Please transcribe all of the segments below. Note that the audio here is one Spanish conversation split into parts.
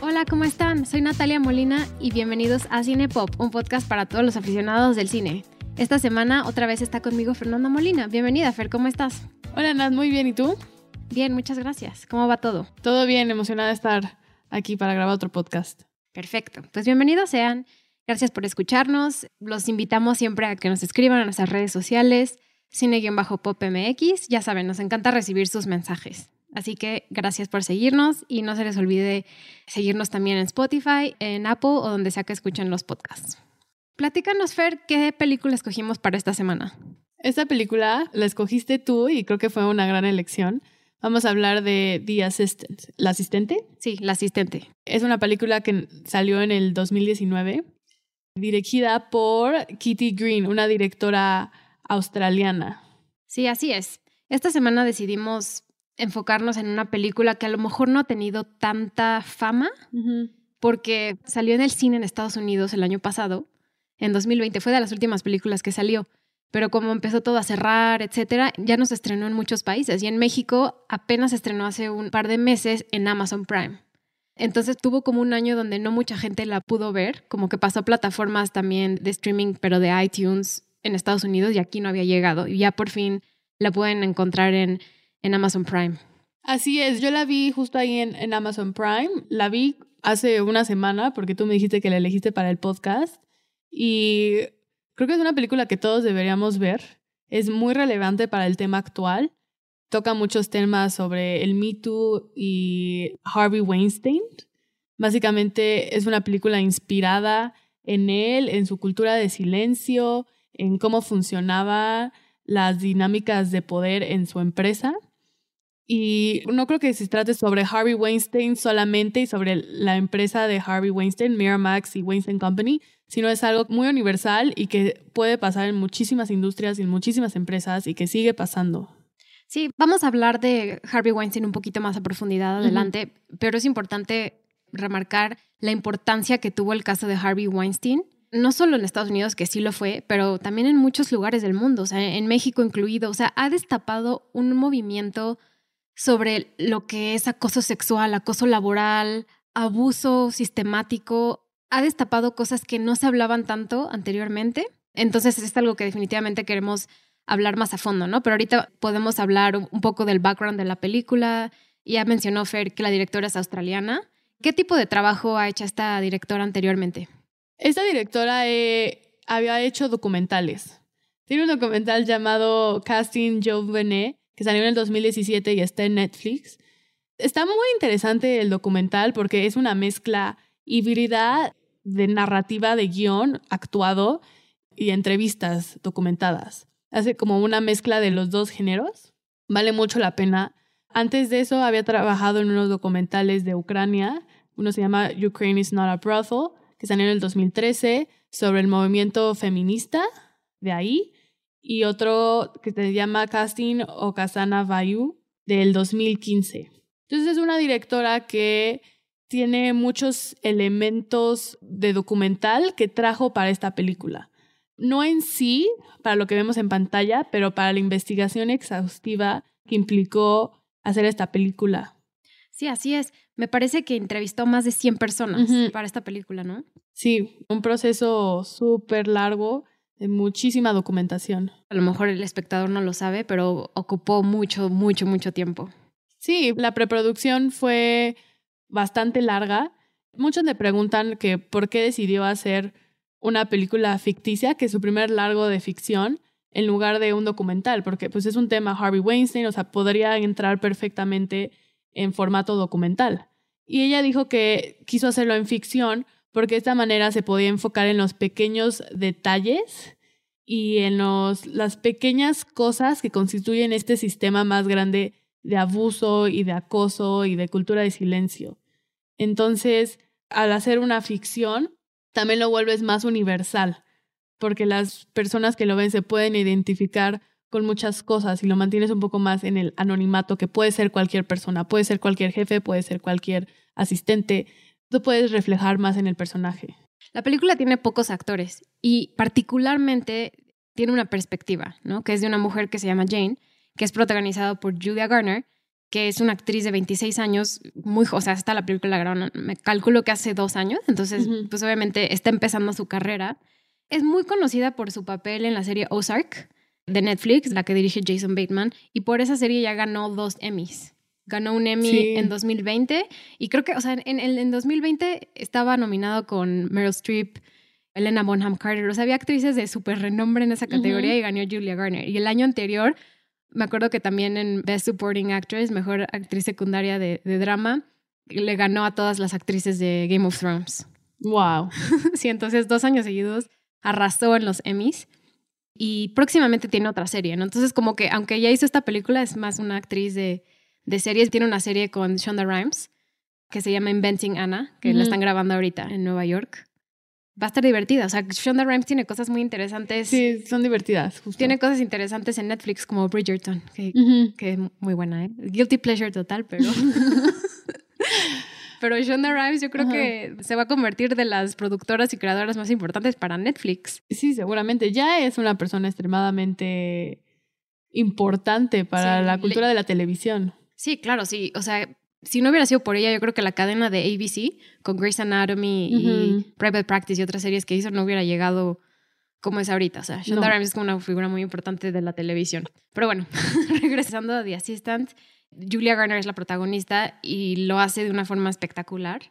Hola, ¿cómo están? Soy Natalia Molina y bienvenidos a Cine Pop, un podcast para todos los aficionados del cine. Esta semana otra vez está conmigo Fernanda Molina. Bienvenida, Fer, ¿cómo estás? Hola, Nat, muy bien. ¿Y tú? Bien, muchas gracias. ¿Cómo va todo? Todo bien, emocionada de estar aquí para grabar otro podcast. Perfecto. Pues bienvenidos sean. Gracias por escucharnos. Los invitamos siempre a que nos escriban a nuestras redes sociales, cine-popmx. Ya saben, nos encanta recibir sus mensajes. Así que gracias por seguirnos y no se les olvide seguirnos también en Spotify, en Apple o donde sea que escuchen los podcasts. Platícanos, Fer, ¿qué película escogimos para esta semana? Esta película la escogiste tú y creo que fue una gran elección. Vamos a hablar de The Assistant. ¿La asistente? Sí, La asistente. Es una película que salió en el 2019, dirigida por Kitty Green, una directora australiana. Sí, así es. Esta semana decidimos enfocarnos en una película que a lo mejor no ha tenido tanta fama porque salió en el cine en Estados Unidos el año pasado, en 2020, fue de las últimas películas que salió, pero como empezó todo a cerrar, etcétera, ya no se estrenó en muchos países y en México apenas se estrenó hace un par de meses en Amazon Prime. Entonces tuvo como un año donde no mucha gente la pudo ver, como que pasó plataformas también de streaming, pero de iTunes en Estados Unidos y aquí no había llegado. Y ya por fin la pueden encontrar en en Amazon Prime. Así es, yo la vi justo ahí en, en, Amazon Prime. La vi hace una semana porque tú me dijiste que la elegiste para el podcast. Y creo que es una película que todos deberíamos ver. Es muy relevante para el tema actual. Toca muchos temas sobre el Me Too y Harvey Weinstein. Básicamente es una película inspirada en él, en su cultura de silencio, en cómo funcionaba las dinámicas de poder en su empresa. Y no creo que se trate sobre Harvey Weinstein solamente y sobre la empresa de Harvey Weinstein, Miramax y Weinstein Company, sino es algo muy universal y que puede pasar en muchísimas industrias y en muchísimas empresas y que sigue pasando. Sí, vamos a hablar de Harvey Weinstein un poquito más a profundidad adelante, pero es importante remarcar la importancia que tuvo el caso de Harvey Weinstein no solo en Estados Unidos, que sí lo fue, pero también en muchos lugares del mundo, o sea, en México incluido. O sea, ha destapado un movimiento sobre lo que es acoso sexual, acoso laboral, abuso sistemático. Ha destapado cosas que no se hablaban tanto anteriormente. Entonces es algo que definitivamente queremos hablar más a fondo, ¿no? Pero ahorita podemos hablar un poco del background de la película. Ya mencionó Fer que la directora es australiana. ¿Qué tipo de trabajo ha hecho esta directora anteriormente? Esta directora eh, había hecho documentales. Tiene un documental llamado Casting Joe que salió en el 2017 y está en Netflix. Está muy interesante el documental porque es una mezcla híbrida de narrativa de guion actuado y entrevistas documentadas. Hace como una mezcla de los dos géneros. Vale mucho la pena. Antes de eso había trabajado en unos documentales de Ucrania. Uno se llama Ukraine is not a brothel que salió en el 2013 sobre el movimiento feminista de ahí, y otro que se llama Casting Okasana Vayu del 2015. Entonces es una directora que tiene muchos elementos de documental que trajo para esta película. No en sí, para lo que vemos en pantalla, pero para la investigación exhaustiva que implicó hacer esta película. Sí, así es. Me parece que entrevistó más de 100 personas para esta película, ¿no? Sí, un proceso súper largo de muchísima documentación. A lo mejor el espectador no lo sabe, pero ocupó mucho, mucho, mucho tiempo. Sí, la preproducción fue bastante larga. Muchos le preguntan que por qué decidió hacer una película ficticia, que es su primer largo de ficción, en lugar de un documental, porque pues es un tema Harvey Weinstein, o sea, podría entrar perfectamente en formato documental. Y ella dijo que quiso hacerlo en ficción porque de esta manera se podía enfocar en los pequeños detalles y en los, las pequeñas cosas que constituyen este sistema más grande de abuso y de acoso y de cultura de silencio. Entonces, al hacer una ficción, también lo vuelves más universal, porque las personas que lo ven se pueden identificar con muchas cosas y lo mantienes un poco más en el anonimato, que puede ser cualquier persona, puede ser cualquier jefe, puede ser cualquier asistente, tú puedes reflejar más en el personaje. La película tiene pocos actores y particularmente tiene una perspectiva, ¿no? Que es de una mujer que se llama Jane, que es protagonizada por Julia Garner, que es una actriz de 26 años, muy, o sea, está la película grabada, me calculo que hace dos años, entonces, pues obviamente está empezando su carrera. Es muy conocida por su papel en la serie Ozark de Netflix, la que dirige Jason Bateman, y por esa serie ya ganó dos Emmys. Ganó un Emmy en 2020 y creo que, o sea, en, en, en 2020 estaba nominado con Meryl Streep, Elena Bonham Carter, o sea, había actrices de súper renombre en esa categoría y ganó Julia Garner. Y el año anterior me acuerdo que también en Best Supporting Actress, mejor actriz secundaria de, drama, le ganó a todas las actrices de Game of Thrones. Wow. sí, entonces dos años seguidos arrasó en los Emmys y próximamente tiene otra serie, ¿no? Entonces como que aunque ya hizo esta película, es más una actriz de, de series, tiene una serie con Shonda Rhimes que se llama Inventing Anna, que la están grabando ahorita en Nueva York va a estar divertida. O sea, Shonda Rhimes tiene cosas muy interesantes. Sí, son divertidas. Tiene cosas interesantes en Netflix como Bridgerton, que, que es muy buena, ¿eh? Guilty pleasure total, pero... pero Shonda Rhimes yo creo que se va a convertir de las productoras y creadoras más importantes para Netflix. Sí, seguramente. Ya es una persona extremadamente importante para la cultura de la televisión. Sí, claro, sí. O sea, si no hubiera sido por ella, yo creo que la cadena de ABC con Grey's Anatomy y Private Practice y otras series que hizo no hubiera llegado como es ahorita. O sea, Shonda Rhimes es como una figura muy importante de la televisión. Pero bueno, regresando a The Assistant, Julia Garner es la protagonista y lo hace de una forma espectacular.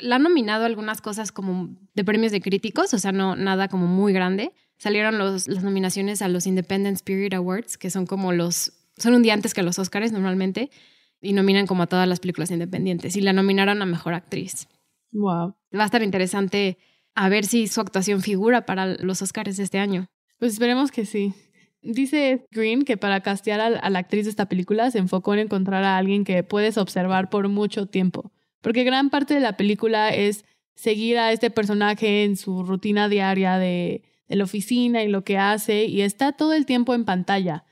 La han nominado algunas cosas como de premios de críticos, o sea, no nada como muy grande. Salieron los, las nominaciones a los Independent Spirit Awards, que son como los, son un día antes que los Oscars normalmente y nominan como a todas las películas independientes y la nominaron a Mejor Actriz. Wow. Va a estar interesante a ver si su actuación figura para los Oscars de este año. Pues esperemos que sí. Dice Green que para castear a, la actriz de esta película se enfocó en encontrar a alguien que puedes observar por mucho tiempo, porque gran parte de la película es seguir a este personaje en su rutina diaria de, de la oficina y lo que hace, y está todo el tiempo en pantalla.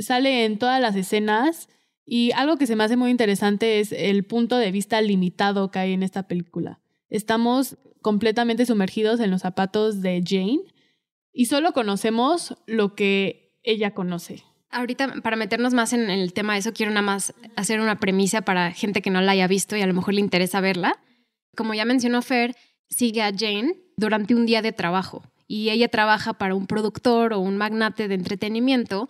Sale en todas las escenas y algo que se me hace muy interesante es el punto de vista limitado que hay en esta película. Estamos completamente sumergidos en los zapatos de Jane y solo conocemos lo que ella conoce. Ahorita, para meternos más en el tema de eso, quiero nada más hacer una premisa para gente que no la haya visto y a lo mejor le interesa verla. Como ya mencionó Fer, sigue a Jane durante un día de trabajo y ella trabaja para un productor o un magnate de entretenimiento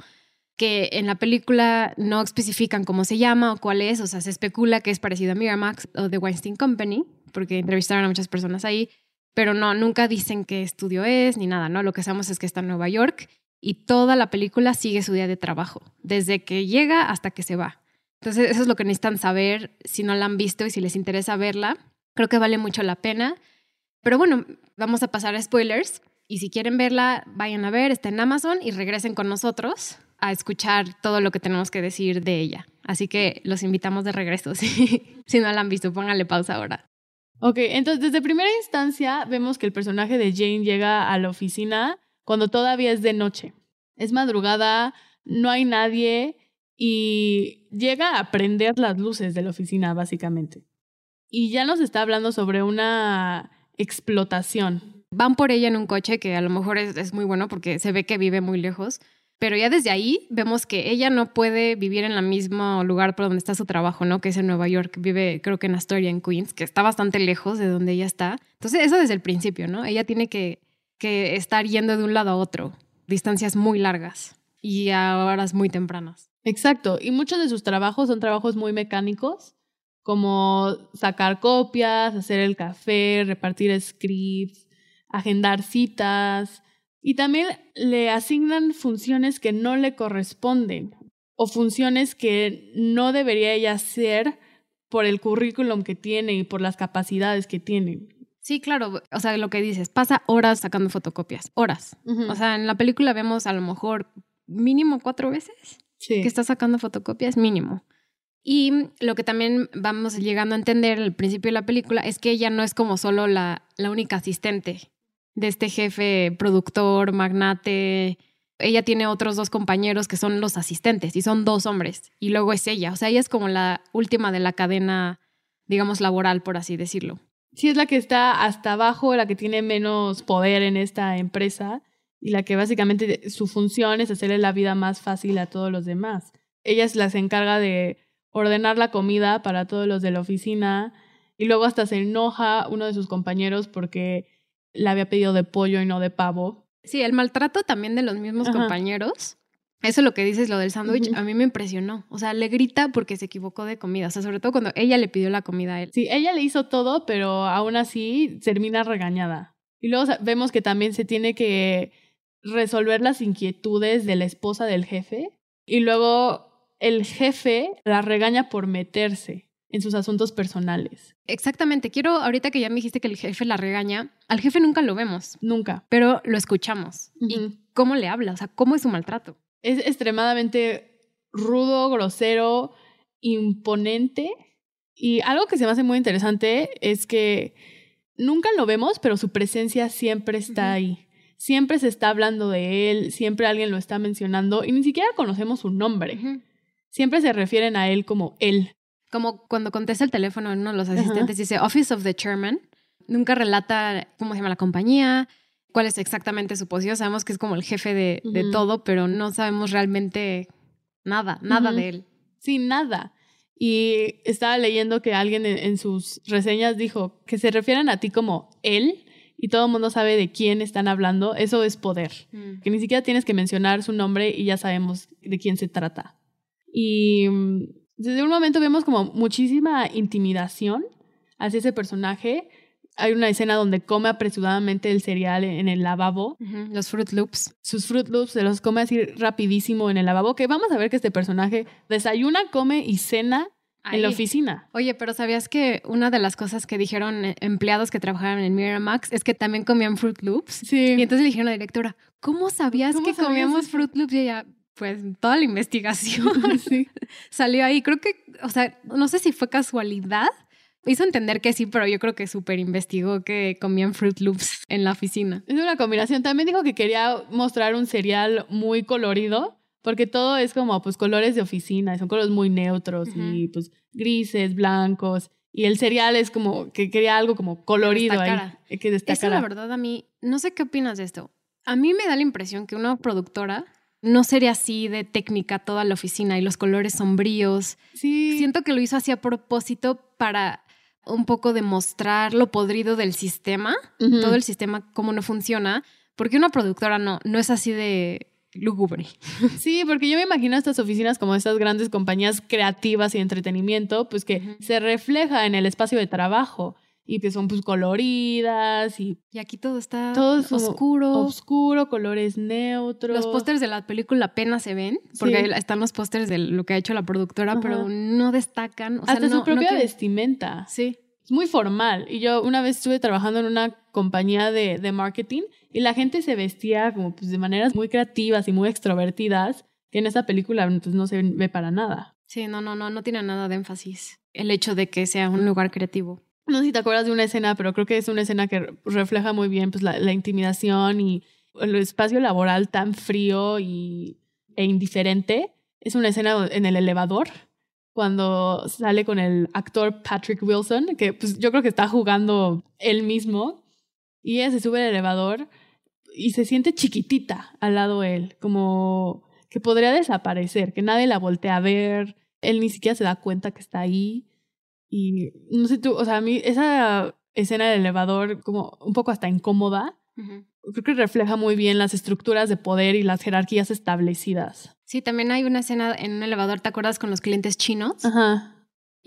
que en la película no especifican cómo se llama o cuál es, o sea, se especula que es parecido a Miramax o The Weinstein Company, porque entrevistaron a muchas personas ahí, pero no, nunca dicen qué estudio es ni nada, ¿no? Lo que sabemos es que está en Nueva York y toda la película sigue su día de trabajo, desde que llega hasta que se va. Entonces, eso es lo que necesitan saber si no la han visto y si les interesa verla. Creo que vale mucho la pena. Pero bueno, vamos a pasar a spoilers. Y si quieren verla, vayan a ver, está en Amazon y regresen con nosotros a escuchar todo lo que tenemos que decir de ella. Así que los invitamos de regreso. si no la han visto, pónganle pausa ahora. Ok, entonces desde primera instancia vemos que el personaje de Jane llega a la oficina cuando todavía es de noche. Es madrugada, no hay nadie y llega a prender las luces de la oficina, básicamente. Y ya nos está hablando sobre una explotación. Van por ella en un coche que a lo mejor es, es muy bueno porque se ve que vive muy lejos pero ya desde ahí vemos que ella no puede vivir en el mismo lugar por donde está su trabajo, ¿no? Que es en Nueva York. Vive, creo que en Astoria, en Queens, que está bastante lejos de donde ella está. Entonces, eso desde el principio, ¿no? Ella tiene que, que estar yendo de un lado a otro, distancias muy largas y a horas muy tempranas. Exacto. Y muchos de sus trabajos son trabajos muy mecánicos, como sacar copias, hacer el café, repartir scripts, agendar citas y también le asignan funciones que no le corresponden o funciones que no debería ella hacer por el currículum que tiene y por las capacidades que tiene. Sí, claro. O sea, lo que dices, pasa horas sacando fotocopias, horas. O sea, en la película vemos a lo mejor mínimo cuatro veces que está sacando fotocopias, mínimo. Y lo que también vamos llegando a entender al principio de la película es que ella no es como solo la, la única asistente de este jefe productor, magnate. Ella tiene otros dos compañeros que son los asistentes y son dos hombres. Y luego es ella. O sea, ella es como la última de la cadena, digamos, laboral, por así decirlo. sí es la que está hasta abajo, la que tiene menos poder en esta empresa y la que básicamente su función es hacerle la vida más fácil a todos los demás. Ella se las encarga de ordenar la comida para todos los de la oficina y luego hasta se enoja uno de sus compañeros porque le había pedido de pollo y no de pavo. Sí, el maltrato también de los mismos compañeros. Eso es lo que dices, lo del sándwich, a mí me impresionó. O sea, le grita porque se equivocó de comida. O sea, sobre todo cuando ella le pidió la comida a él. Sí, ella le hizo todo, pero aún así termina regañada. Y luego vemos que también se tiene que resolver las inquietudes de la esposa del jefe. Y luego el jefe la regaña por meterse en sus asuntos personales. Exactamente. Quiero, ahorita que ya me dijiste que el jefe la regaña, al jefe nunca lo vemos. Nunca. Pero lo escuchamos. ¿Y cómo le habla? O sea, ¿cómo es su maltrato? Es extremadamente rudo, grosero, imponente. Y algo que se me hace muy interesante es que nunca lo vemos, pero su presencia siempre está ahí. Siempre se está hablando de él, siempre alguien lo está mencionando y ni siquiera conocemos su nombre. Siempre se refieren a él como él. Como cuando contesta el teléfono en uno de los asistentes, dice Office of the Chairman. Nunca relata cómo se llama la compañía, cuál es exactamente su posición. Sabemos que es como el jefe de, todo, pero no sabemos realmente nada, nada de él. Sí, nada. Y estaba leyendo que alguien en, sus reseñas dijo que se refieren a ti como él y todo el mundo sabe de quién están hablando. Eso es poder. Mm. Que ni siquiera tienes que mencionar su nombre y ya sabemos de quién se trata. Y mm, desde un momento vemos como muchísima intimidación hacia ese personaje. Hay una escena donde come apresuradamente el cereal en el lavabo. Los Fruit Loops. Sus Fruit Loops se los come así rapidísimo en el lavabo. Que vamos a ver que este personaje desayuna, come y cena en la oficina. Oye, pero ¿sabías que una de las cosas que dijeron eh, empleados que trabajaban en Miramax es que también comían Fruit Loops? Sí. Y entonces le dijeron a la directora, ¿cómo sabías que comíamos Fruit Loops? Y ella, pues toda la investigación salió ahí. Creo que, o sea, no sé si fue casualidad. Hizo entender que sí, pero yo creo que súper investigó que comían Fruit Loops en la oficina. Es una combinación. También dijo que quería mostrar un cereal muy colorido, porque todo es como pues colores de oficina, son colores muy neutros y pues grises, blancos. Y el cereal es como que quería algo como colorido ahí, que destacara. Eso la verdad a mí, no sé qué opinas de esto. A mí me da la impresión que una productora no sería así de técnica toda la oficina y los colores sombríos. Sí. Siento que lo hizo así a propósito para un poco demostrar lo podrido del sistema, todo el sistema, cómo no funciona, porque una productora no, no es así de lúgubre. Sí, porque yo me imagino estas oficinas como estas grandes compañías creativas y entretenimiento, pues que se refleja en el espacio de trabajo y que son pues coloridas y... Y aquí todo está todo oscuro. Oscuro, colores neutros. Los pósters de la película apenas se ven, porque están los pósters de lo que ha hecho la productora, pero no destacan. Hasta su propia vestimenta. Sí. Es muy formal. Y yo una vez estuve trabajando en una compañía de, de marketing y la gente se vestía como pues de maneras muy creativas y muy extrovertidas, que en esa película pues no se ve para nada. Sí, no, no, no, no tiene nada de énfasis el hecho de que sea un lugar creativo no sé si te acuerdas de una escena, pero creo que es una escena que refleja muy bien pues, la, intimidación y el espacio laboral tan frío y, e indiferente. Es una escena en el elevador, cuando sale con el actor Patrick Wilson, que pues, yo creo que está jugando él mismo, y ella se sube al elevador y se siente chiquitita al lado de él, como que podría desaparecer, que nadie la voltea a ver, él ni siquiera se da cuenta que está ahí y no sé tú, o sea, a mí esa escena del elevador como un poco hasta incómoda, creo que refleja muy bien las estructuras de poder y las jerarquías establecidas. Sí, también hay una escena en un elevador, ¿te acuerdas con los clientes chinos? Ajá.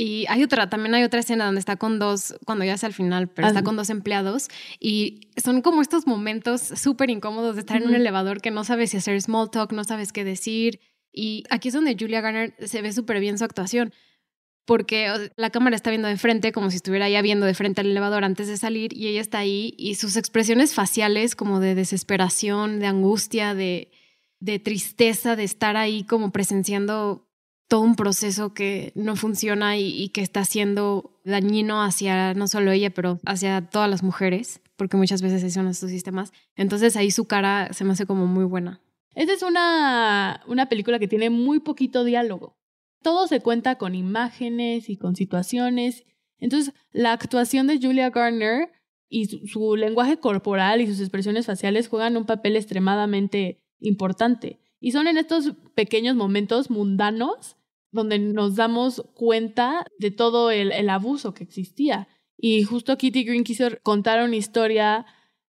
Y hay otra, también hay otra escena donde está con dos, cuando ya es al final, pero está con dos empleados y son como estos momentos súper incómodos de estar en un elevador que no sabes si hacer small talk, no sabes qué decir. Y aquí es donde Julia Garner se ve súper bien su actuación, porque la cámara está viendo de frente, como si estuviera ya viendo de frente al elevador antes de salir, y ella está ahí, y sus expresiones faciales como de desesperación, de angustia, de, tristeza, de estar ahí como presenciando todo un proceso que no funciona y, que está siendo dañino hacia no solo ella, pero hacia todas las mujeres, porque muchas veces son estos sistemas. Entonces ahí su cara se me hace como muy buena. Esta es una, una película que tiene muy poquito diálogo todo se cuenta con imágenes y con situaciones Entonces, la actuación de Julia Garner y su, lenguaje corporal y sus expresiones faciales juegan un papel extremadamente importante. Y son en estos pequeños momentos mundanos donde nos damos cuenta de todo el, el abuso que existía. Y justo Kitty Green quiso contar una historia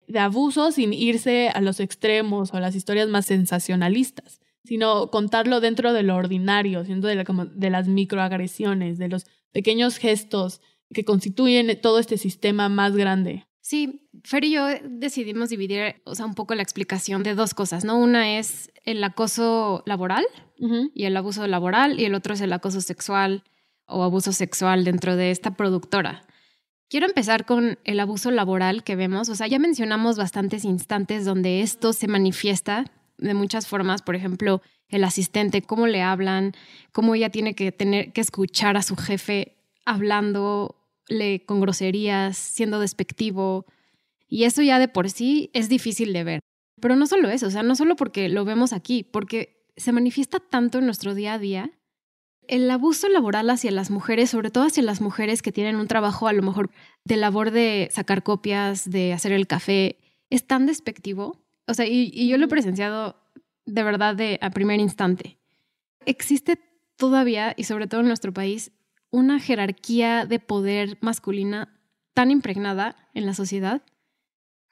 de abuso sin irse a los extremos o a las historias más sensacionalistas, sino contarlo dentro de lo ordinario, siendo de, de las microagresiones, de los pequeños gestos que constituyen todo este sistema más grande. Sí, Fer y yo decidimos dividir, o sea, un poco la explicación de dos cosas, ¿no? Una es el acoso laboral y el abuso laboral y el otro es el acoso sexual o abuso sexual dentro de esta productora. Quiero empezar con el abuso laboral que vemos. O sea, ya mencionamos bastantes instantes donde esto se manifiesta de muchas formas. Por ejemplo, el asistente, cómo le hablan, cómo ella tiene que tener que escuchar a su jefe hablándole con groserías, siendo despectivo. Y eso ya de por sí es difícil de ver. Pero no solo eso, o sea, no solo porque lo vemos aquí, porque se manifiesta tanto en nuestro día a día el abuso laboral hacia las mujeres, sobre todo hacia las mujeres que tienen un trabajo a lo mejor de labor de sacar copias, de hacer el café, es tan despectivo. O sea, y, yo lo he presenciado de verdad de a primer instante. Existe todavía, y sobre todo en nuestro país, una jerarquía de poder masculina tan impregnada en la sociedad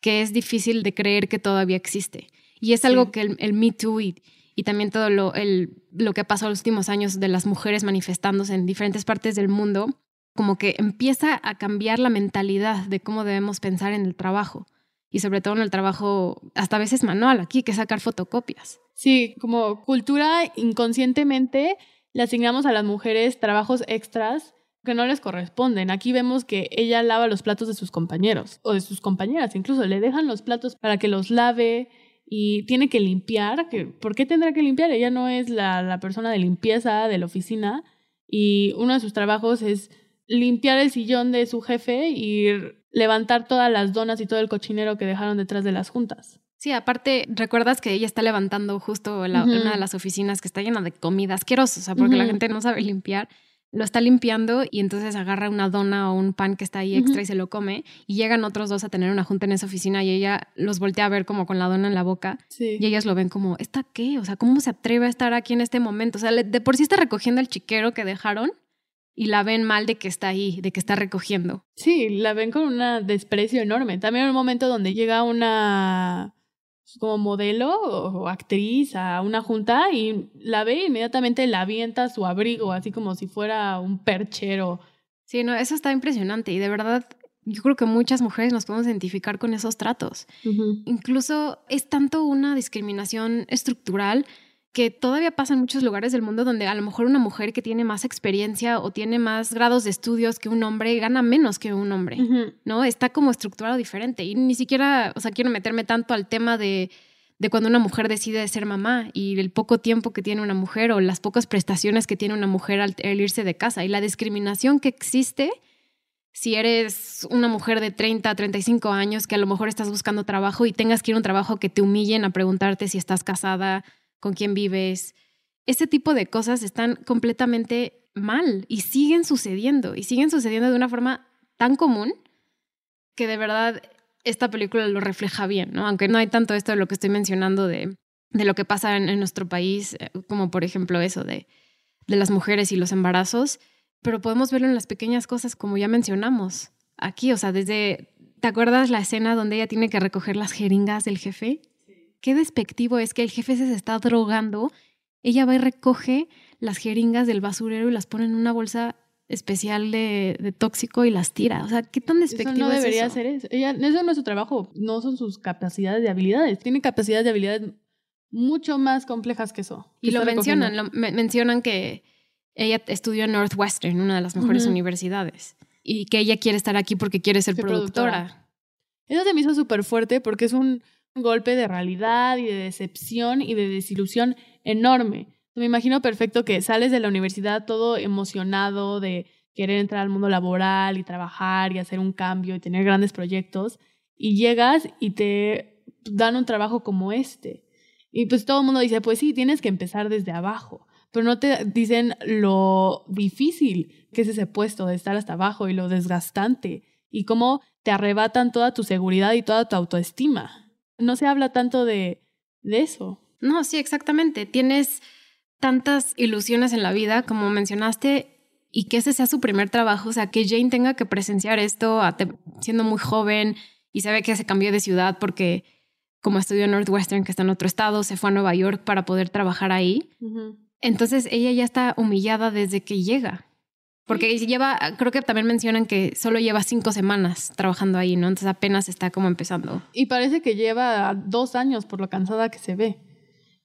que es difícil de creer que todavía existe. Y es algo que el, el Me Too y, y también todo lo, el, lo que ha pasado los últimos años de las mujeres manifestándose en diferentes partes del mundo, como que empieza a cambiar la mentalidad de cómo debemos pensar en el trabajo y sobre todo en el trabajo hasta a veces manual aquí, que sacar fotocopias. Sí, como cultura inconscientemente le asignamos a las mujeres trabajos extras que no les corresponden. Aquí vemos que ella lava los platos de sus compañeros o de sus compañeras, incluso le dejan los platos para que los lave, y tiene que limpiar. ¿Por qué tendrá que limpiar? Ella no es la, la persona de limpieza de la oficina y uno de sus trabajos es limpiar el sillón de su jefe y levantar todas las donas y todo el cochinero que dejaron detrás de las juntas. Sí, aparte, recuerdas que ella está levantando justo la, una de las oficinas que está llena de comida asquerosa, o sea, porque la gente no sabe limpiar lo está limpiando y entonces agarra una dona o un pan que está ahí extra y se lo come y llegan otros dos a tener una junta en esa oficina y ella los voltea a ver como con la dona en la boca y ellas lo ven como, ¿esta qué? O sea, ¿cómo se atreve a estar aquí en este momento? O sea, de por sí está recogiendo el chiquero que dejaron y la ven mal de que está ahí, de que está recogiendo. Sí, la ven con un desprecio enorme. También en un momento donde llega una como modelo o actriz a una junta y la ve inmediatamente la avienta su abrigo, así como si fuera un perchero. Sí, no, eso está impresionante y de verdad yo creo que muchas mujeres nos podemos identificar con esos tratos. Incluso es tanto una discriminación estructural que todavía pasa en muchos lugares del mundo donde a lo mejor una mujer que tiene más experiencia o tiene más grados de estudios que un hombre gana menos que un hombre, ¿no? Está como estructurado diferente y ni siquiera, o sea, quiero meterme tanto al tema de, de cuando una mujer decide ser mamá y el poco tiempo que tiene una mujer o las pocas prestaciones que tiene una mujer al, irse de casa y la discriminación que existe si eres una mujer de 30, 35 años que a lo mejor estás buscando trabajo y tengas que ir a un trabajo que te humillen a preguntarte si estás casada, con quién vives. Ese tipo de cosas están completamente mal y siguen sucediendo y siguen sucediendo de una forma tan común que de verdad esta película lo refleja bien, ¿no? Aunque no hay tanto esto de lo que estoy mencionando de, de lo que pasa en, nuestro país, eh, como por ejemplo eso de, de las mujeres y los embarazos, pero podemos verlo en las pequeñas cosas como ya mencionamos aquí, o sea, desde, ¿te acuerdas la escena donde ella tiene que recoger las jeringas del jefe? Qué despectivo es que el jefe se está drogando, ella va y recoge las jeringas del basurero y las pone en una bolsa especial de, tóxico y las tira. O sea, ¿qué tan despectivo eso no debería eso? ser eso. Ella, eso no es su trabajo, no son sus capacidades de habilidades. Tiene capacidades de habilidades mucho más complejas que eso. y lo mencionan, lo, mencionan que ella estudió en Northwestern, una de las mejores universidades, y que ella quiere estar aquí porque quiere ser productora. productora. Eso se me hizo súper fuerte porque es un golpe de realidad y de decepción y de desilusión enorme. Me imagino perfecto que sales de la universidad todo emocionado de querer entrar al mundo laboral y trabajar y hacer un cambio y tener grandes proyectos y llegas y te dan un trabajo como este. Y pues todo el mundo dice, pues sí, tienes que empezar desde abajo. pero no te dicen lo difícil que es ese puesto de estar hasta abajo y lo desgastante y cómo te arrebatan toda tu seguridad y toda tu autoestima. No se habla tanto de, de eso. No, sí, exactamente. Tienes tantas ilusiones en la vida, como mencionaste, y que ese sea su primer trabajo, o sea, que Jane tenga que presenciar esto siendo muy joven y sabe que se cambió de ciudad porque como estudió en Northwestern, que está en otro estado, se fue a Nueva York para poder trabajar ahí. Entonces ella ya está humillada desde que llega. Porque lleva, creo que también mencionan que solo lleva cinco semanas trabajando ahí, ¿no? Entonces apenas está como empezando. Y parece que lleva dos años por lo cansada que se ve.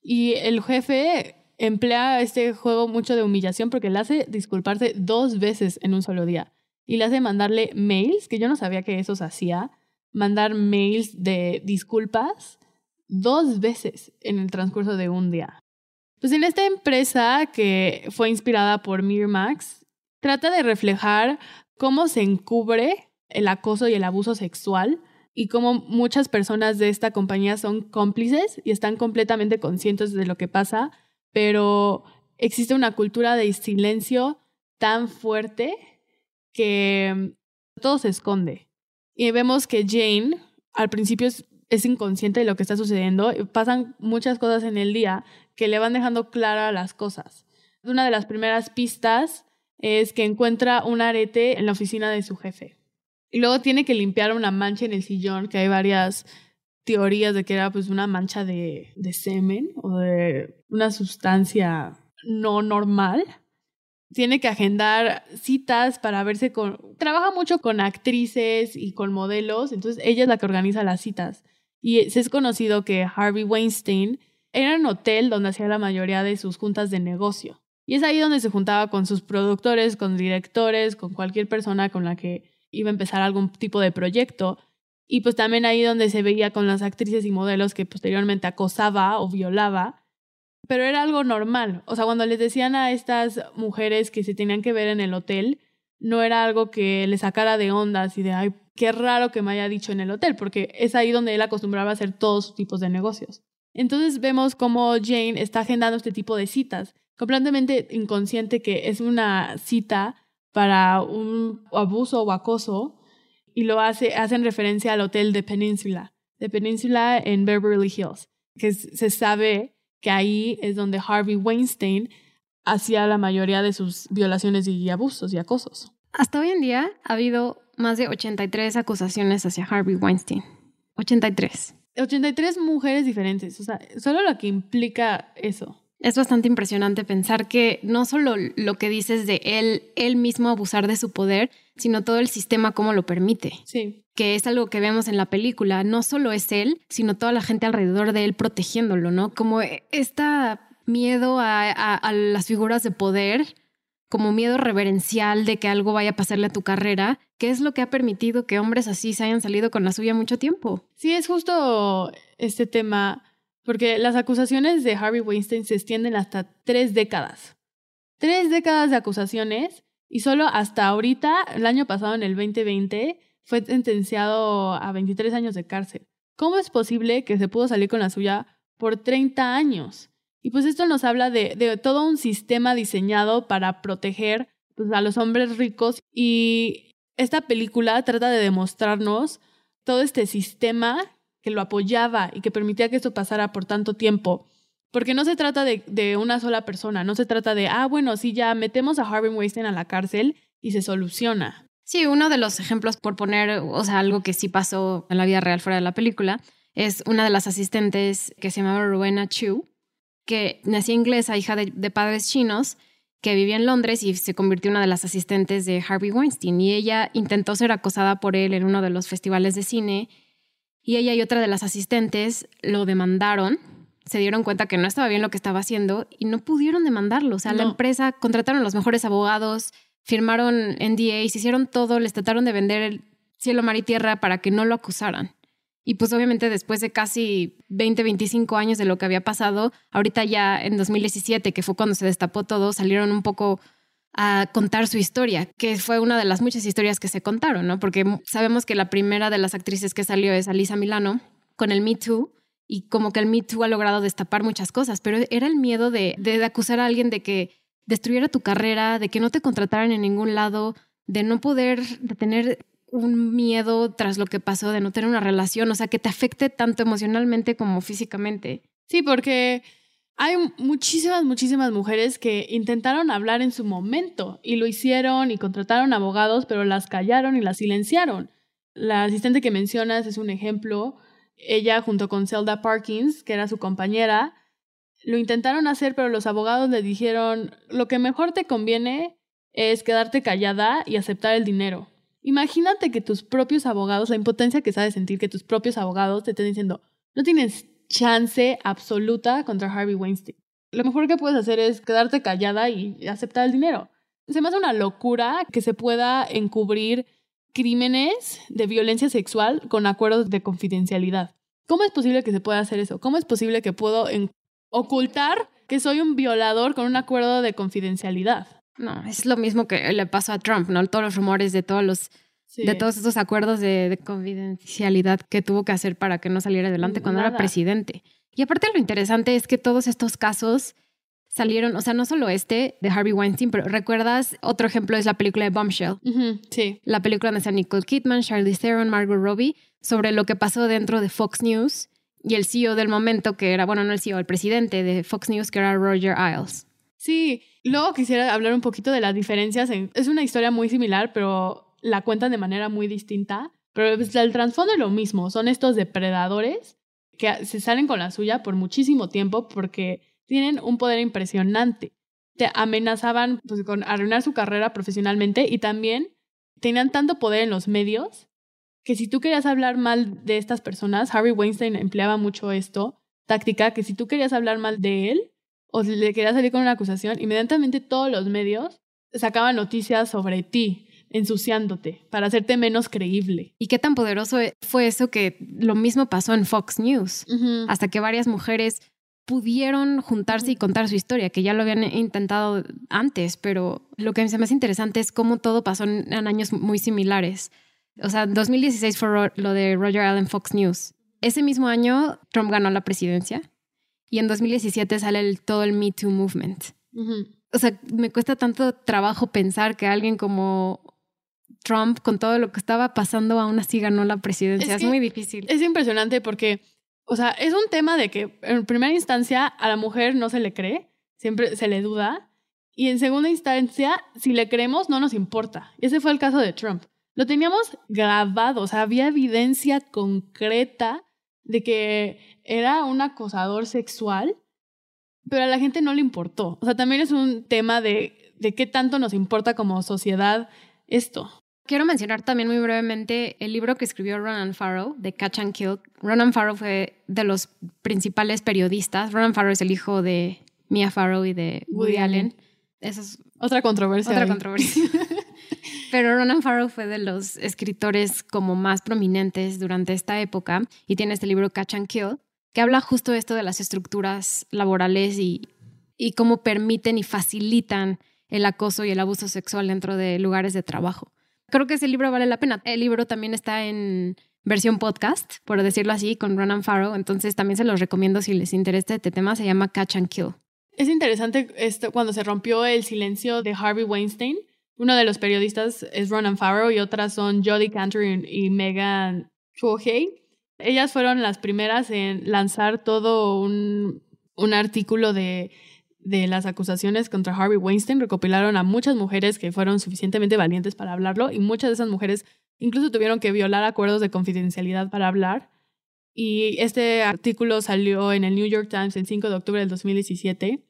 Y el jefe emplea este juego mucho de humillación porque le hace disculparse dos veces en un solo día. Y le hace mandarle mails, que yo no sabía que eso se hacía, mandar mails de disculpas dos veces en el transcurso de un día. Pues en esta empresa que fue inspirada por Miramax, trata de reflejar cómo se encubre el acoso y el abuso sexual y cómo muchas personas de esta compañía son cómplices y están completamente conscientes de lo que pasa, pero existe una cultura de silencio tan fuerte que todo se esconde. Y vemos que Jane al principio es, inconsciente de lo que está sucediendo. Pasan muchas cosas en el día que le van dejando claras las cosas. Una de las primeras pistas es que encuentra un arete en la oficina de su jefe. Y luego tiene que limpiar una mancha en el sillón, que hay varias teorías de que era pues una mancha de, de semen o de una sustancia no normal. Tiene que agendar citas para verse con... Trabaja mucho con actrices y con modelos, entonces ella es la que organiza las citas. Y se es conocido que Harvey Weinstein era un hotel donde hacía la mayoría de sus juntas de negocio. Y es ahí donde se juntaba con sus productores, con directores, con cualquier persona con la que iba a empezar algún tipo de proyecto. Y pues también ahí donde se veía con las actrices y modelos que posteriormente acosaba o violaba. Pero era algo normal. O sea, cuando les decían a estas mujeres que se tenían que ver en el hotel, no era algo que le sacara de ondas y de, ay, qué raro que me haya dicho en el hotel, porque es ahí donde él acostumbraba a hacer todos tipos de negocios. Entonces vemos cómo Jane está agendando este tipo de citas, completamente inconsciente que es una cita para un abuso o acoso y lo hace, hacen referencia al hotel de Peninsula, de Peninsula en Beverly Hills, que se sabe que ahí es donde Harvey Weinstein hacía la mayoría de sus violaciones y abusos y acosos. Hasta hoy en día ha habido más de 83 acusaciones hacia Harvey Weinstein. 83. 83 mujeres diferentes, o sea, solo lo que implica eso. Es bastante impresionante pensar que no solo lo que dices de él, él mismo abusar de su poder, sino todo el sistema como lo permite. Sí. Que es algo que vemos en la película. No solo es él, sino toda la gente alrededor de él protegiéndolo, ¿no? Como este miedo a, a las figuras de poder, como miedo reverencial de que algo vaya a pasarle a tu carrera, que es lo que ha permitido que hombres así se hayan salido con la suya mucho tiempo. Sí, es justo este tema porque las acusaciones de Harvey Weinstein se extienden hasta tres décadas. Tres décadas de acusaciones y solo hasta ahorita, el año pasado, en el 2020, fue sentenciado a 23 años de cárcel. ¿Cómo es posible que se pudo salir con la suya por 30 años? Y pues esto nos habla de, todo un sistema diseñado para proteger pues, a los hombres ricos y esta película trata de demostrarnos todo este sistema que lo apoyaba y que permitía que esto pasara por tanto tiempo. Porque no se trata de, una sola persona, no se trata de, ah, bueno, sí, ya metemos a Harvey Weinstein a la cárcel y se soluciona. Sí, uno de los ejemplos, por poner, o sea, algo que sí pasó en la vida real fuera de la película, es una de las asistentes que se llamaba Rowena Chu, que nacía inglesa, hija de, de padres chinos, que vivía en Londres y se convirtió en una de las asistentes de Harvey Weinstein. Y ella intentó ser acosada por él en uno de los festivales de cine y ella y otra de las asistentes lo demandaron, se dieron cuenta que no estaba bien lo que estaba haciendo y no pudieron demandarlo. O sea, la empresa contrataron los mejores abogados, firmaron NDAs, hicieron todo, les trataron de vender el cielo, mar y tierra para que no lo acusaran. Y pues obviamente después de casi 20, 25 años de lo que había pasado, ahorita ya en 2017, que fue cuando se destapó todo, salieron un poco a contar su historia, que fue una de las muchas historias que se contaron, ¿no? Porque sabemos que la primera de las actrices que salió es Alisa Milano con el Me Too y como que el Me Too ha logrado destapar muchas cosas, pero era el miedo de, de, acusar a alguien de que destruyera tu carrera, de que no te contrataran en ningún lado, de no poder, de tener un miedo tras lo que pasó, de no tener una relación, o sea, que te afecte tanto emocionalmente como físicamente. Sí, porque hay muchísimas, muchísimas mujeres que intentaron hablar en su momento y lo hicieron y contrataron abogados, pero las callaron y las silenciaron. La asistente que mencionas es un ejemplo. Ella junto con Zelda Parkins, que era su compañera, lo intentaron hacer, pero los abogados le dijeron, lo que mejor te conviene es quedarte callada y aceptar el dinero. Imagínate que tus propios abogados, la impotencia que sabes sentir que tus propios abogados te estén diciendo, no tienes chance absoluta contra Harvey Weinstein. Lo mejor que puedes hacer es quedarte callada y aceptar el dinero. Se me hace una locura que se pueda encubrir crímenes de violencia sexual con acuerdos de confidencialidad. ¿Cómo es posible que se pueda hacer eso? ¿Cómo es posible que puedo ocultar que soy un violador con un acuerdo de confidencialidad? No, es lo mismo que le pasó a Trump, ¿no? Todos los rumores de todos los de todos esos acuerdos de, confidencialidad que tuvo que hacer para que no saliera adelante cuando era presidente. Y aparte lo interesante es que todos estos casos salieron, o sea, no solo este de Harvey Weinstein, pero recuerdas, otro ejemplo es la película de Bombshell. sí. La película donde está Nicole Kidman, Charlie Theron, Margot Robbie, sobre lo que pasó dentro de Fox News y el CEO del momento, que era, bueno, no el CEO, el presidente de Fox News, que era Roger Ailes. Sí, luego quisiera hablar un poquito de las diferencias. es una historia muy similar, pero la cuentan de manera muy distinta. Pero el trasfondo es lo mismo. Son estos depredadores que se salen con la suya por muchísimo tiempo porque tienen un poder impresionante. Te amenazaban pues, con arruinar su carrera profesionalmente y también tenían tanto poder en los medios que si tú querías hablar mal de estas personas, Harvey Weinstein empleaba mucho esto, táctica, que si tú querías hablar mal de él, o le querías salir con una acusación, inmediatamente todos los medios sacaban noticias sobre ti, ensuciándote, para hacerte menos creíble. ¿Y qué tan poderoso fue eso que lo mismo pasó en Fox News? Hasta que varias mujeres pudieron juntarse y contar su historia, que ya lo habían intentado antes, pero lo que me más interesante es cómo todo pasó en, años muy similares. O sea, 2016 fue lo de Roger Allen Fox News. Ese mismo año Trump ganó la presidencia y en 2017 sale todo el Me Too Movement. O sea, me cuesta tanto trabajo pensar que alguien como Trump, con todo lo que estaba pasando, aún así ganó la presidencia. Es, muy difícil. Es impresionante porque, o sea, es un tema de que en primera instancia a la mujer no se le cree, siempre se le duda. Y en segunda instancia, si le creemos, no nos importa. Ese fue el caso de Trump. Lo teníamos grabado, o sea, había evidencia concreta de que era un acosador sexual, pero a la gente no le importó. O sea, también es un tema de, de qué tanto nos importa como sociedad esto. Quiero mencionar también muy brevemente el libro que escribió Ronan Farrow, de Catch and Kill. Ronan Farrow fue de los principales periodistas. Ronan Farrow es el hijo de Mia Farrow y de Woody, Allen. Esa es otra controversia. Otra controversia. Pero Ronan Farrow fue de los escritores como más prominentes durante esta época y tiene este libro Catch and Kill, que habla justo esto de las estructuras laborales y, y cómo permiten y facilitan el acoso y el abuso sexual dentro de lugares de trabajo. Creo que ese libro vale la pena. El libro también está en versión podcast, por decirlo así, con Ronan Farrow, entonces también se los recomiendo si les interesa este tema, se llama Catch and Kill. Es interesante esto cuando se rompió el silencio de Harvey Weinstein. Uno de los periodistas es Ronan Farrow y otras son Jodie Cantor y Megan Chuohei. Ellas fueron las primeras en lanzar todo un, un artículo de, de las acusaciones contra Harvey Weinstein. Recopilaron a muchas mujeres que fueron suficientemente valientes para hablarlo y muchas de esas mujeres incluso tuvieron que violar acuerdos de confidencialidad para hablar. Y este artículo salió en el New York Times el 5 de octubre del 2017.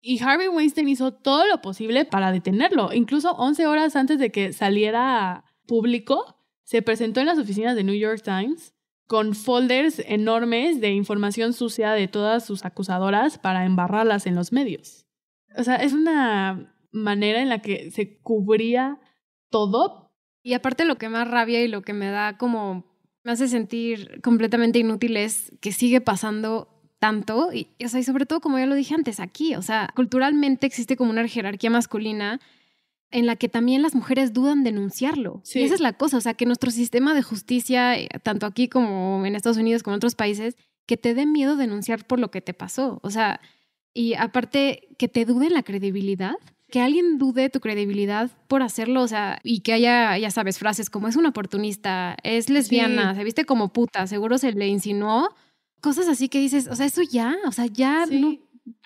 Y Harvey Weinstein hizo todo lo posible para detenerlo. Incluso 11 horas antes de que saliera público, se presentó en las oficinas de New York Times con folders enormes de información sucia de todas sus acusadoras para embarrarlas en los medios. O sea, es una manera en la que se cubría todo. Y aparte lo que más rabia y lo que me da como me hace sentir completamente inútil es que sigue pasando tanto y, o sea, y sobre todo como ya lo dije antes aquí, o sea, culturalmente existe como una jerarquía masculina en la que también las mujeres dudan denunciarlo. Y esa es la cosa, o sea, que nuestro sistema de justicia, eh, tanto aquí como en Estados Unidos como en otros países, que te dé miedo denunciar por lo que te pasó. O sea, y aparte que te dude la credibilidad, que alguien dude tu credibilidad por hacerlo, o sea, y que haya, ya sabes, frases como es una oportunista, es lesbiana, se viste como puta, seguro se le insinuó, cosas así que dices, o sea, eso ya, o sea, ya no,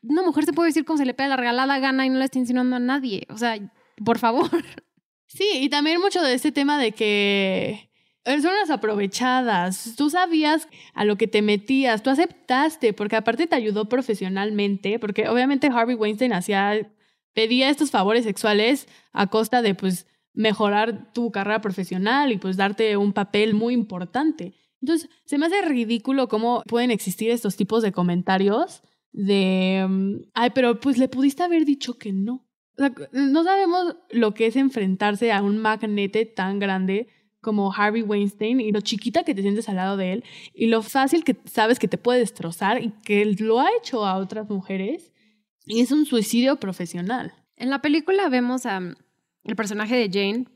una mujer se puede decir como se le pega la regalada gana y no le está insinuando a nadie, o sea, por favor. Sí, y también mucho de este tema de que son unas aprovechadas. Tú sabías a lo que te metías, tú aceptaste, porque aparte te ayudó profesionalmente, porque obviamente Harvey Weinstein hacía, pedía estos favores sexuales a costa de pues mejorar tu carrera profesional y pues darte un papel muy importante. Entonces, se me hace ridículo cómo pueden existir estos tipos de comentarios de, mm, ay, pero pues le pudiste haber dicho que no no sabemos lo que es enfrentarse a un magnete tan grande como Harvey Weinstein y lo chiquita que te sientes al lado de él y lo fácil que sabes que te puede destrozar y que lo ha hecho a otras mujeres y es un suicidio profesional. En la película vemos a el personaje de Jane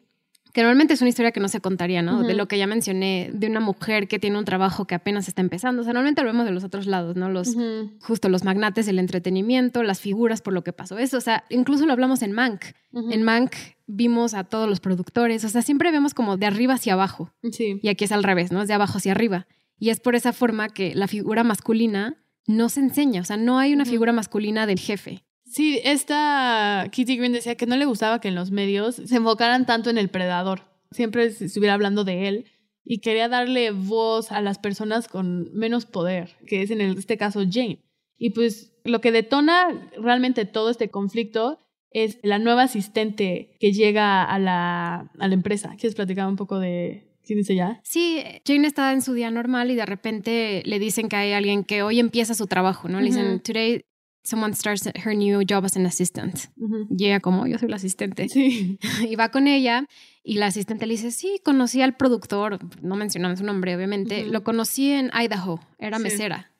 que normalmente es una historia que no se contaría, ¿no? De lo que ya mencioné, de una mujer que tiene un trabajo que apenas está empezando. O sea, normalmente lo vemos de los otros lados, ¿no? Los, justo los magnates del entretenimiento, las figuras por lo que pasó eso. O sea, incluso lo hablamos en Mank. En Mank vimos a todos los productores. O sea, siempre vemos como de arriba hacia abajo. Sí. Y aquí es al revés, ¿no? Es de abajo hacia arriba. Y es por esa forma que la figura masculina no se enseña. O sea, no hay una figura masculina del jefe. Sí, esta Kitty Green decía que no le gustaba que en los medios se enfocaran tanto en el predador. Siempre se estuviera hablando de él y quería darle voz a las personas con menos poder, que es en este caso Jane. Y pues lo que detona realmente todo este conflicto es la nueva asistente que llega a la, a la empresa. ¿Quieres platicar un poco de, ¿Quién dice ya? Sí, Jane está en su día normal y de repente le dicen que hay alguien que hoy empieza su trabajo, ¿no? Le dicen, today someone starts her new job as an assistant. Llega como, yo soy la asistente. Sí. y va con ella y la asistente le dice, sí, conocí al productor, no mencionamos su nombre, obviamente, lo conocí en Idaho, era mesera.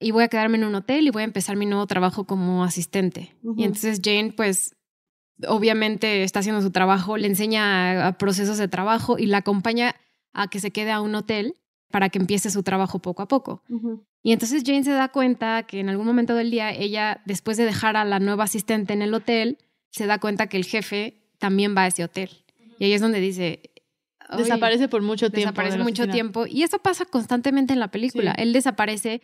Y voy a quedarme en un hotel y voy a empezar mi nuevo trabajo como asistente. Y entonces Jane, pues, obviamente está haciendo su trabajo, le enseña a procesos de trabajo y la acompaña a que se quede a un hotel para que empiece su trabajo poco a poco. Y entonces Jane se da cuenta que en algún momento del día ella, después de dejar a la nueva asistente en el hotel, se da cuenta que el jefe también va a ese hotel. Y ahí es donde dice... Desaparece por mucho tiempo. Desaparece mucho tiempo. Y eso pasa constantemente en la película. Él desaparece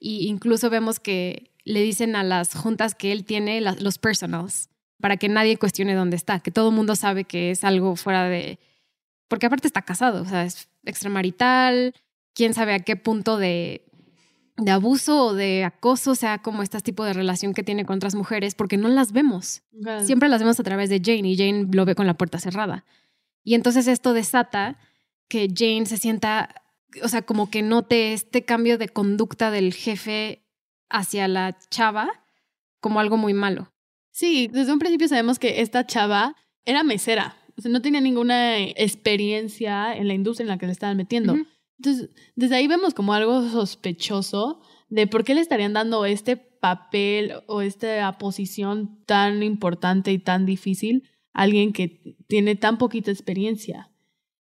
y incluso vemos que le dicen a las juntas que él tiene los personals para que nadie cuestione dónde está, que todo el mundo sabe que es algo fuera de... Porque aparte está casado, o sea, es extramarital, quién sabe a qué punto de, de abuso o de acoso sea como este tipo de relación que tiene con otras mujeres, porque no las vemos. Siempre las vemos a través de Jane y Jane lo ve con la puerta cerrada. Y entonces esto desata que Jane se sienta, o sea, como que note este cambio de conducta del jefe hacia la chava como algo muy malo. Sí, desde un principio sabemos que esta chava era mesera, o sea, no tenía ninguna experiencia en la industria en la que le estaban metiendo. Entonces, desde ahí vemos como algo sospechoso de por qué le estarían dando este papel o esta posición tan importante y tan difícil a alguien que tiene tan poquita experiencia.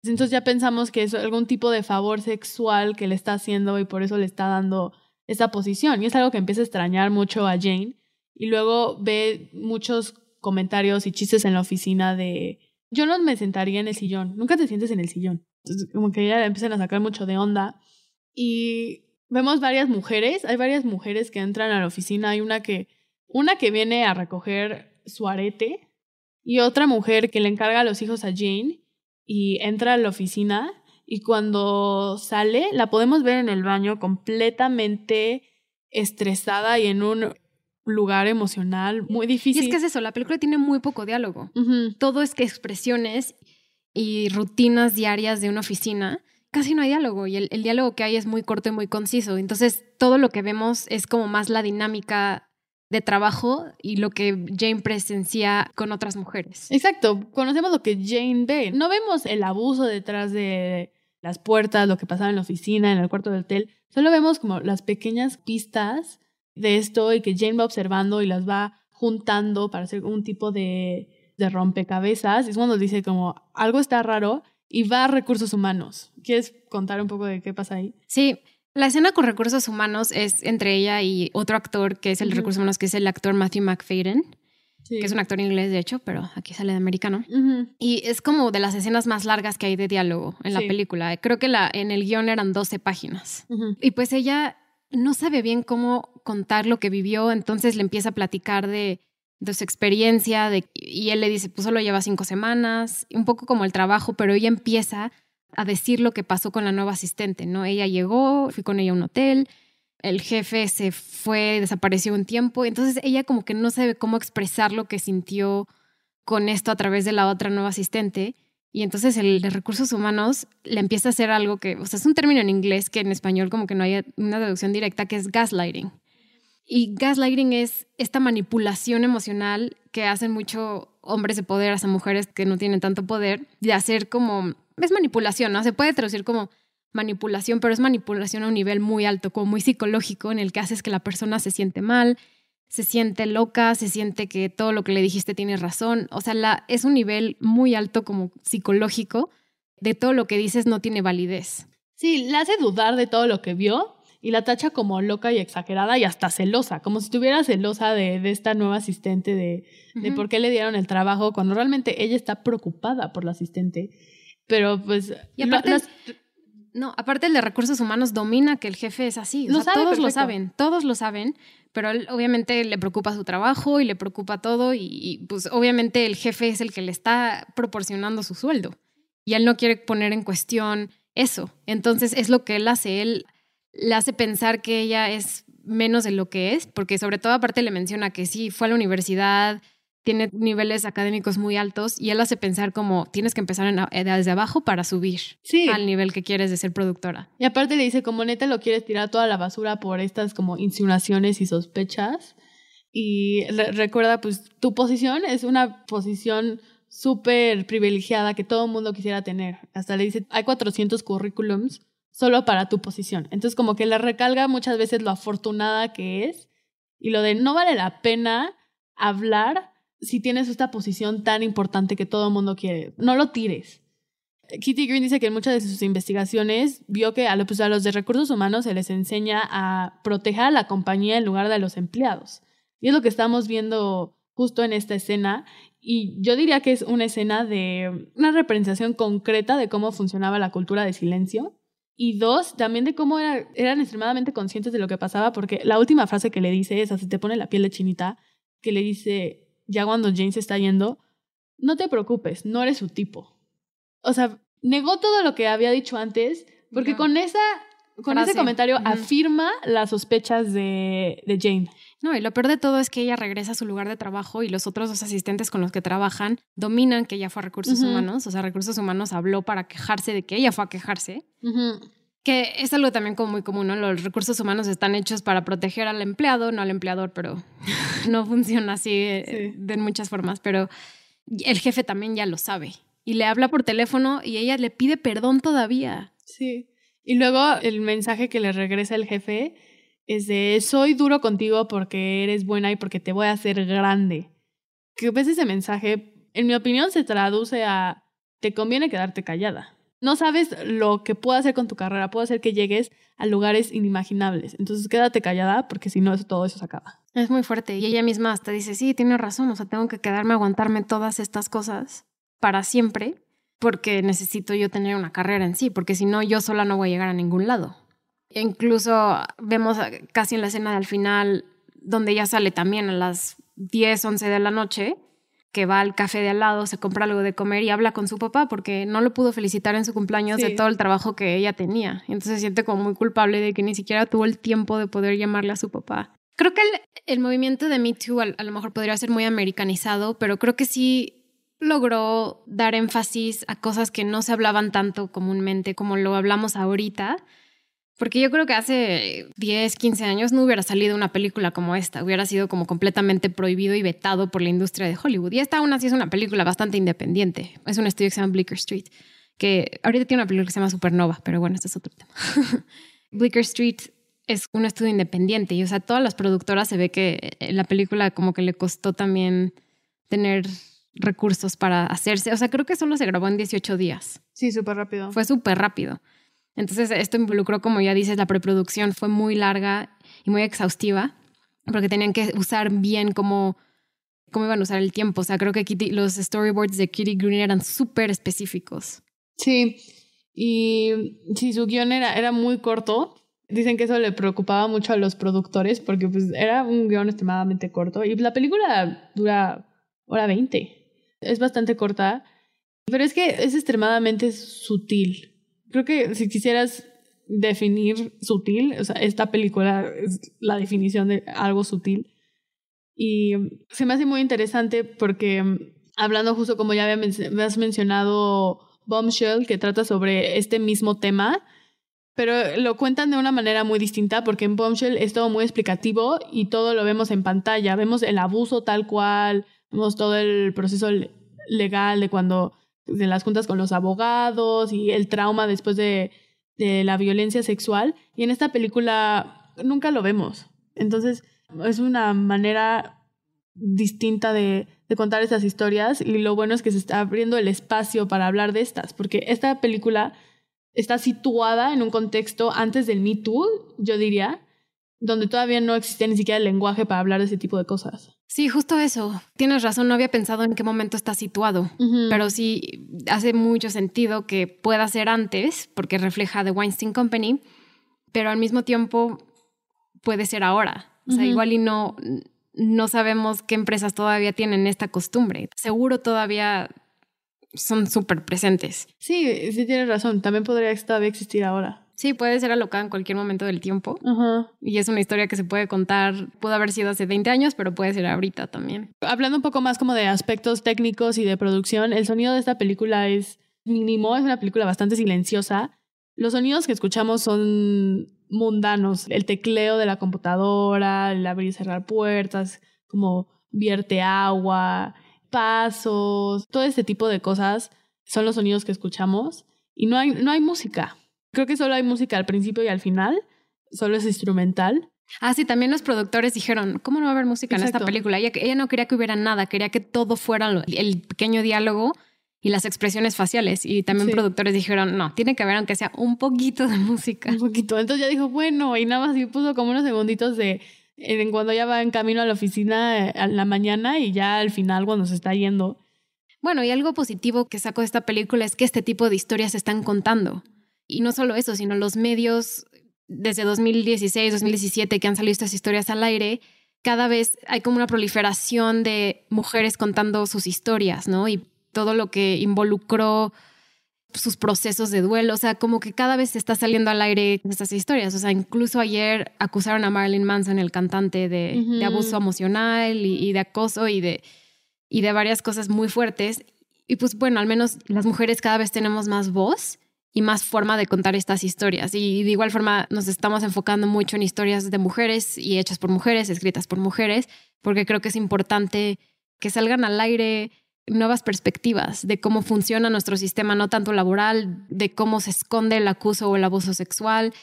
Entonces ya pensamos que es algún tipo de favor sexual que le está haciendo y por eso le está dando esa posición. Y es algo que empieza a extrañar mucho a Jane. Y luego ve muchos comentarios y chistes en la oficina de yo no me sentaría en el sillón. Nunca te sientes en el sillón. Entonces, como que ya empiezan a sacar mucho de onda. Y vemos varias mujeres. Hay varias mujeres que entran a la oficina. Hay una que, una que viene a recoger su arete y otra mujer que le encarga a los hijos a Jane y entra a la oficina. Y cuando sale, la podemos ver en el baño completamente estresada y en un lugar emocional muy difícil. Y es que es eso, la película tiene muy poco diálogo. Todo es que expresiones y rutinas diarias de una oficina. Casi no hay diálogo y el, diálogo que hay es muy corto y muy conciso. Entonces, todo lo que vemos es como más la dinámica de trabajo y lo que Jane presencia con otras mujeres. Exacto, conocemos lo que Jane ve. No vemos el abuso detrás de las puertas, lo que pasaba en la oficina, en el cuarto del hotel. Solo vemos como las pequeñas pistas de esto y que Jane va observando y las va juntando para hacer un tipo de, de rompecabezas. Es cuando dice como algo está raro y va a recursos humanos. ¿Quieres contar un poco de qué pasa ahí? Sí, La escena con recursos humanos es entre ella y otro actor que es el de recursos humanos, que es el actor Matthew McFadden, que es un actor inglés de hecho, pero aquí sale de americano. Y es como de las escenas más largas que hay de diálogo en la película. Creo que la, en el guion eran 12 páginas. Y pues ella no sabe bien cómo contar lo que vivió, entonces le empieza a platicar de, de su experiencia y él le dice, pues solo lleva cinco semanas, un poco como el trabajo, pero ella empieza a decir lo que pasó con la nueva asistente, ¿no? Ella llegó, fui con ella a un hotel, el jefe se fue, desapareció un tiempo, entonces ella como que no sabe cómo expresar lo que sintió con esto a través de la otra nueva asistente. Y entonces el de recursos humanos le empieza a hacer algo que, o sea, es un término en inglés que en español como que no hay una traducción directa, que es gaslighting. Y gaslighting es esta manipulación emocional que hacen mucho hombres de poder hacia mujeres que no tienen tanto poder, de hacer como es manipulación, ¿no? Se puede traducir como manipulación, pero es manipulación a un nivel muy alto, como muy psicológico, en el que haces que la persona se siente mal, se siente loca, se siente que todo lo que le dijiste tiene razón. O sea, la, es un nivel muy alto como psicológico de todo lo que dices no tiene validez. Sí, le hace dudar de todo lo que vio y la tacha como loca y exagerada y hasta celosa, como si estuviera celosa de, de esta nueva asistente, de, de por qué le dieron el trabajo, cuando realmente ella está preocupada por la asistente pero pues... Y aparte... No, aparte el de recursos humanos domina que el jefe es así. O sea, todos lo saben, todos lo saben, pero él obviamente le preocupa su trabajo y le preocupa todo y, pues obviamente el jefe es el que le está proporcionando su sueldo y él no quiere poner en cuestión eso. Entonces es lo que él hace, él le hace pensar que ella es menos de lo que es, porque sobre todo aparte le menciona que sí, fue a la universidad, tiene niveles académicos muy altos y él hace pensar como tienes que empezar en, desde abajo para subir al nivel que quieres de ser productora. Y aparte le dice como neta lo quieres tirar toda la basura por estas como insinuaciones y sospechas. Y recuerda pues tu posición es una posición súper privilegiada que todo el mundo quisiera tener. Hasta le dice, hay 400 currículums solo para tu posición. Entonces como que le recalga muchas veces lo afortunada que es y lo de no vale la pena hablar si tienes esta posición tan importante que todo el mundo quiere. No lo tires. Kitty Green dice que en muchas de sus investigaciones vio que a, pues, a los de recursos humanos se les enseña a proteger a la compañía en lugar de a los empleados. Y es lo que estamos viendo justo en esta escena. Y yo diría que es una escena de una representación concreta de cómo funcionaba la cultura de silencio. Y dos, también de cómo eran extremadamente conscientes de lo que pasaba, porque la última frase que le dice es, así te pone la piel de chinita, que le dice, ya cuando Jane se está yendo, no te preocupes, no eres su tipo. O sea, negó todo lo que había dicho antes, porque con esa con ese comentario afirma las sospechas de, de, Jane. No, y lo peor de todo es que ella regresa a su lugar de trabajo y los otros dos asistentes con los que trabajan dominan que ella fue a recursos humanos. O sea, recursos humanos habló para quejarse de que ella fue a quejarse. Que es algo también como muy común, ¿no? Los recursos humanos están hechos para proteger al empleado, no al empleador, pero no funciona así eh, de muchas formas. Pero el jefe también ya lo sabe. Y le habla por teléfono y ella le pide perdón todavía. Sí. Y luego el mensaje que le regresa el jefe es de soy duro contigo porque eres buena y porque te voy a hacer grande. Que ves ese mensaje, en mi opinión, se traduce a te conviene quedarte callada no sabes lo que puede hacer con tu carrera, puede hacer que llegues a lugares inimaginables. Entonces quédate callada porque si no, todo eso se acaba. Es muy fuerte. Y ella misma hasta dice, sí, tiene razón, o sea, tengo que quedarme aguantarme todas estas cosas para siempre porque necesito yo tener una carrera en sí, porque si no, yo sola no voy a llegar a ningún lado. E incluso vemos casi en la escena del final, donde ella sale también a las 10, 11 de la noche, que va al café de al lado, se compra algo de comer y habla con su papá porque no lo pudo felicitar en su cumpleaños de todo el trabajo que ella tenía. Entonces se siente como muy culpable de que ni siquiera tuvo el tiempo de poder llamarle a su papá. Creo que el, movimiento de Me Too a, lo mejor podría ser muy americanizado, pero creo que sí logró dar énfasis a cosas que no se hablaban tanto comúnmente como lo hablamos ahorita porque yo creo que hace 10, 15 años no hubiera salido una película como esta, hubiera sido como completamente prohibido y vetado por la industria de Hollywood. Y esta aún así es una película bastante independiente. Es un estudio que se llama Bleecker Street, que ahorita tiene una película que se llama Supernova, pero bueno, este es otro tema. Bleecker Street es un estudio independiente y, o sea, todas las productoras se ve que la película como que le costó también tener recursos para hacerse. O sea, creo que solo se grabó en 18 días. Sí, súper rápido. Fue súper rápido. Entonces esto involucró, como ya dices, la preproducción fue muy larga y muy exhaustiva, porque tenían que usar bien cómo, cómo iban a usar el tiempo. O sea, creo que los storyboards de Kitty Green eran súper específicos. Sí, y sí, su guion era, era muy corto. Dicen que eso le preocupaba mucho a los productores porque pues era un guion extremadamente corto y la película dura hora 20. Es bastante corta, pero es que es extremadamente sutil. Creo que si quisieras definir sutil, o sea, esta película es la definición de algo sutil. Y se me hace muy interesante porque hablando justo como ya habías mencionado Bombshell, que trata sobre este mismo tema, pero lo cuentan de una manera muy distinta porque en Bombshell es todo muy explicativo y todo lo vemos en pantalla, vemos el abuso tal cual, vemos todo el proceso legal de cuando de las juntas con los abogados y el trauma después de, de la violencia sexual. Y en esta película nunca lo vemos. Entonces es una manera distinta de, contar esas historias y lo bueno es que se está abriendo el espacio para hablar de estas, porque esta película está situada en un contexto antes del Me Too, yo diría, donde todavía no existía ni siquiera el lenguaje para hablar de ese tipo de cosas. Sí, justo eso. Tienes razón, no había pensado en qué momento está situado, pero sí hace mucho sentido que pueda ser antes, porque refleja The Weinstein Company, pero al mismo tiempo puede ser ahora. O sea, igual y no, no sabemos qué empresas todavía tienen esta costumbre. Seguro todavía son súper presentes. Sí, sí tienes razón. También podría todavía existir ahora. Sí, puede ser alocada en cualquier momento del tiempo. Y es una historia que se puede contar, pudo haber sido hace 20 años, pero puede ser ahorita también. Hablando un poco más como de aspectos técnicos y de producción, el sonido de esta película es mínimo, es una película bastante silenciosa. Los sonidos que escuchamos son mundanos, el tecleo de la computadora, el abrir y cerrar puertas, como vierte agua, pasos, todo este tipo de cosas son los sonidos que escuchamos y no hay, no hay música. Creo que solo hay música al principio y al final, solo es instrumental. Ah, sí, también los productores dijeron, ¿cómo no va a haber música en esta película? Ella, ella no quería que hubiera nada, quería que todo fuera el pequeño diálogo y las expresiones faciales. Y también productores dijeron, no, tiene que haber aunque sea un poquito de música. Un poquito. Entonces ya dijo, bueno, y nada más y puso como unos segunditos de en cuando ya va en camino a la oficina a la mañana y ya al final cuando se está yendo. Bueno, y algo positivo que saco de esta película es que este tipo de historias se están contando. Y no solo eso, sino los medios desde 2016, 2017 que han salido estas historias al aire, cada vez hay como una proliferación de mujeres contando sus historias, ¿no? Y todo lo que involucró sus procesos de duelo, o sea, como que cada vez se está saliendo al aire estas historias, o sea, incluso ayer acusaron a Marilyn Manson, el cantante, de, abuso emocional y, y, de acoso y de, y de varias cosas muy fuertes. Y pues bueno, al menos las mujeres cada vez tenemos más voz y más forma de contar estas historias. Y de igual forma nos estamos enfocando mucho en historias de mujeres y hechas por mujeres, escritas por mujeres, porque creo que es importante que salgan al aire nuevas perspectivas de cómo funciona nuestro sistema, no tanto laboral, de cómo se esconde el acuso o el abuso sexual.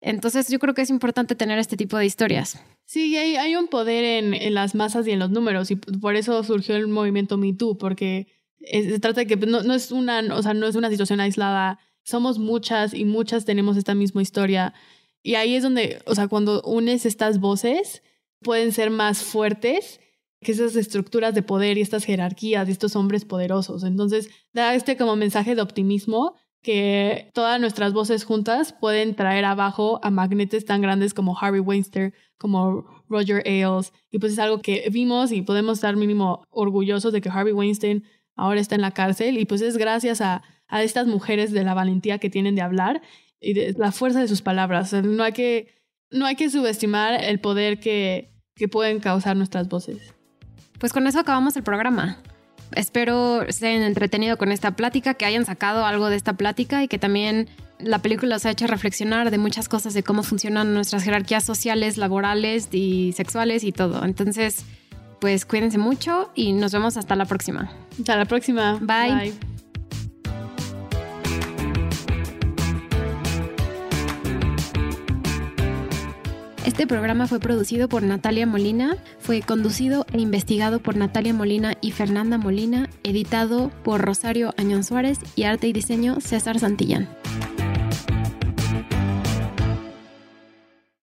Entonces yo creo que es importante tener este tipo de historias. Sí, hay, hay un poder en, en, las masas y en los números y por eso surgió el movimiento Me Too, porque se trata de que no, no, es una, o sea, no es una situación aislada somos muchas y muchas tenemos esta misma historia. Y ahí es donde, o sea, cuando unes estas voces, pueden ser más fuertes que esas estructuras de poder y estas jerarquías y estos hombres poderosos. Entonces, da este como mensaje de optimismo que todas nuestras voces juntas pueden traer abajo a magnetes tan grandes como Harvey Weinstein, como Roger Ailes. Y pues es algo que vimos y podemos estar mínimo orgullosos de que Harvey Weinstein ahora está en la cárcel. Y pues es gracias a a estas mujeres de la valentía que tienen de hablar y de la fuerza de sus palabras. No hay que, no hay que subestimar el poder que, que pueden causar nuestras voces. Pues con eso acabamos el programa. Espero se hayan entretenido con esta plática, que hayan sacado algo de esta plática y que también la película os ha hecho reflexionar de muchas cosas de cómo funcionan nuestras jerarquías sociales, laborales y sexuales y todo. Entonces, pues cuídense mucho y nos vemos hasta la próxima. Hasta la próxima. Bye. Este programa fue producido por Natalia Molina, fue conducido e investigado por Natalia Molina y Fernanda Molina, editado por Rosario Añón Suárez y arte y diseño César Santillán.